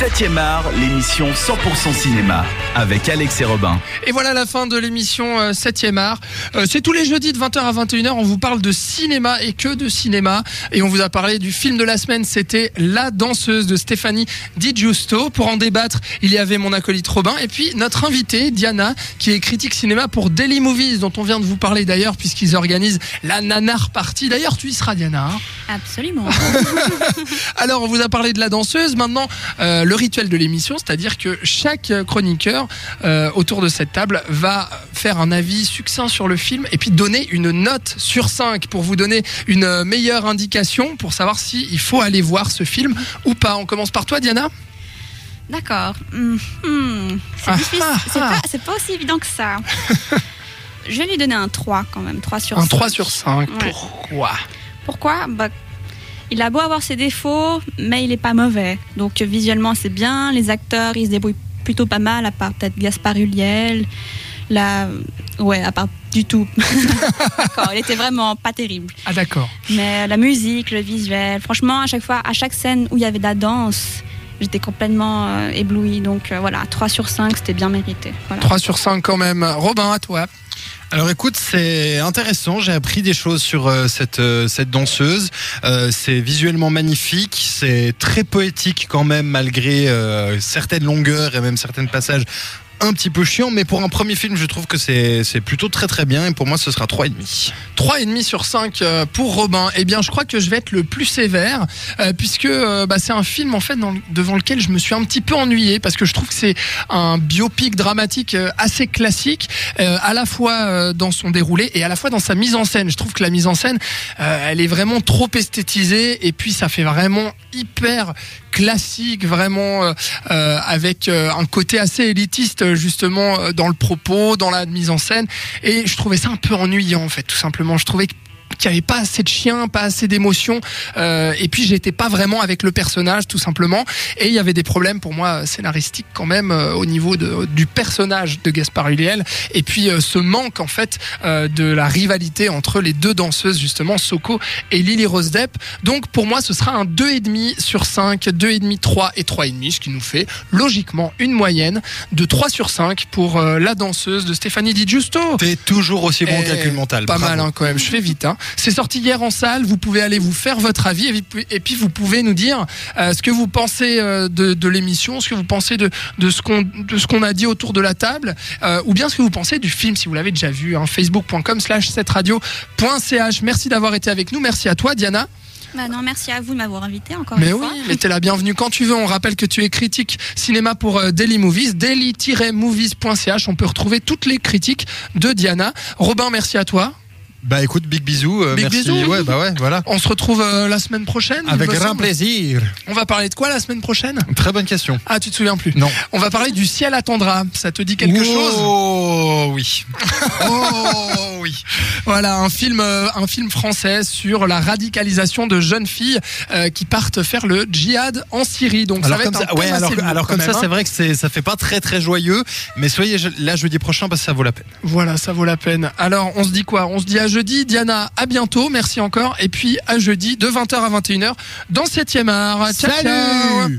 7e art, l'émission 100% cinéma avec Alex et Robin. Et voilà la fin de l'émission euh, 7e art. Euh, c'est tous les jeudis de 20h à 21h. On vous parle de cinéma et que de cinéma. Et on vous a parlé du film de la semaine. C'était La danseuse de Stéphanie Di Giusto. Pour en débattre, il y avait mon acolyte Robin et puis notre invitée Diana, qui est critique cinéma pour Daily Movies, dont on vient de vous parler d'ailleurs, puisqu'ils organisent la Nanar Party. D'ailleurs, tu y seras, Diana. hein Absolument. Alors, on vous a parlé de la danseuse. Maintenant, euh, le rituel de l'émission, c'est-à-dire que chaque chroniqueur euh, autour de cette table va faire un avis succinct sur le film et puis donner une note sur 5 pour vous donner une meilleure indication pour savoir si il faut aller voir ce film ou pas. On commence par toi, Diana. D'accord. Hmm, hmm. C'est Ah, difficile. ah, C'est ah. pas, c'est pas aussi évident que ça. Je vais lui donner un 3 quand même. 3 sur Un 5. 3 sur 5. Ouais. Pourquoi? Pourquoi? Bah, Il a beau avoir ses défauts, mais il est pas mauvais. Donc visuellement, c'est bien. Les acteurs, ils se débrouillent plutôt pas mal, à part peut-être Gaspard Ulliel. Là, ouais, à part du tout. D'accord, il était vraiment pas terrible. Ah d'accord. Mais la musique, le visuel, franchement, à chaque fois, à chaque scène où il y avait de la danse, j'étais complètement euh, éblouie. Donc euh, voilà, 3 sur 5, c'était bien mérité. Voilà. 3 sur 5 quand même. Robin, à toi. Alors écoute, c'est intéressant. J'ai appris des choses sur euh, cette euh, cette danseuse. Euh, c'est visuellement magnifique. C'est très poétique quand même, malgré euh, certaines longueurs et même certains passages un petit peu chiants. Mais pour un premier film, je trouve que c'est plutôt très très bien. Et pour moi, ce sera trois et demi. 3,5 sur 5 euh, pour Robin. Eh bien, je crois que je vais être le plus sévère, euh, puisque euh, bah, c'est un film en fait devant lequel je me suis un petit peu ennuyé, parce que je trouve que c'est un biopic dramatique assez classique, à la fois dans son déroulé et à la fois dans sa mise en scène. Je trouve que la mise en scène, elle est vraiment trop esthétisée, et puis ça fait vraiment hyper classique, vraiment avec un côté assez élitiste justement euh, dans le propos, dans la mise en scène. Et je trouvais ça un peu ennuyant en fait, tout simplement. Je trouvais que qu'il n'y avait pas assez de chien, pas assez d'émotion, euh, et puis j'étais pas vraiment avec le personnage tout simplement, et il y avait des problèmes pour moi scénaristiques quand même euh, au niveau de, du personnage de Gaspard Ulliel, et puis euh, ce manque en fait euh, de la rivalité entre les deux danseuses justement, Soko et Lily Rose Depp. Donc pour moi ce sera un 2,5 sur 5, 2,5, 3 et 3,5, ce qui nous fait logiquement une moyenne de 3 sur 5 pour euh, la danseuse de Stéphanie Di Giusto. T'es toujours aussi bon au Eh, calcul mental. Pas Bravo. mal hein, quand même, je fais vite. Hein. C'est sorti hier en salle, vous pouvez aller vous faire votre avis et puis, et puis vous pouvez nous dire euh, ce que vous pensez euh, de, de l'émission, ce que vous pensez de, de ce qu'on de ce qu'on a dit autour de la table, euh, ou bien ce que vous pensez du film si vous l'avez déjà vu. Hein, Facebook.com slash 7radio.ch. Merci d'avoir été avec nous, merci à toi Diana. Bah non, merci à vous de m'avoir invité encore Mais une oui, fois. mais t'es la bienvenue quand tu veux. On rappelle que tu es critique cinéma pour Daily Movies, daily-movies.ch. On peut retrouver toutes les critiques de Diana. Robin, merci à toi. Bah écoute, big bisous. euh, Big merci. bisous. Ouais, bah ouais, voilà. On se retrouve euh, la semaine prochaine. Avec grand semble. plaisir. On va parler de quoi la semaine prochaine? Très bonne question. Ah, tu te souviens plus? Non. On va parler du ciel attendra. Ça te dit quelque chose? Oh oui. Oh oui. Voilà, un film, euh, un film français sur la radicalisation de jeunes filles qui partent faire le djihad en Syrie. Donc Alors ça va comme être ça, un ouais, thème alors, lourd comme même, ça, hein. c'est vrai que ça fait pas très très joyeux, mais soyez là jeudi prochain parce que ça vaut la peine. Voilà, ça vaut la peine. Alors, on se dit quoi? On se dit à jeudi. Diana, à bientôt. Merci encore. Et puis à jeudi de 20h à 21h dans 7e art. Ciao, ciao. Salut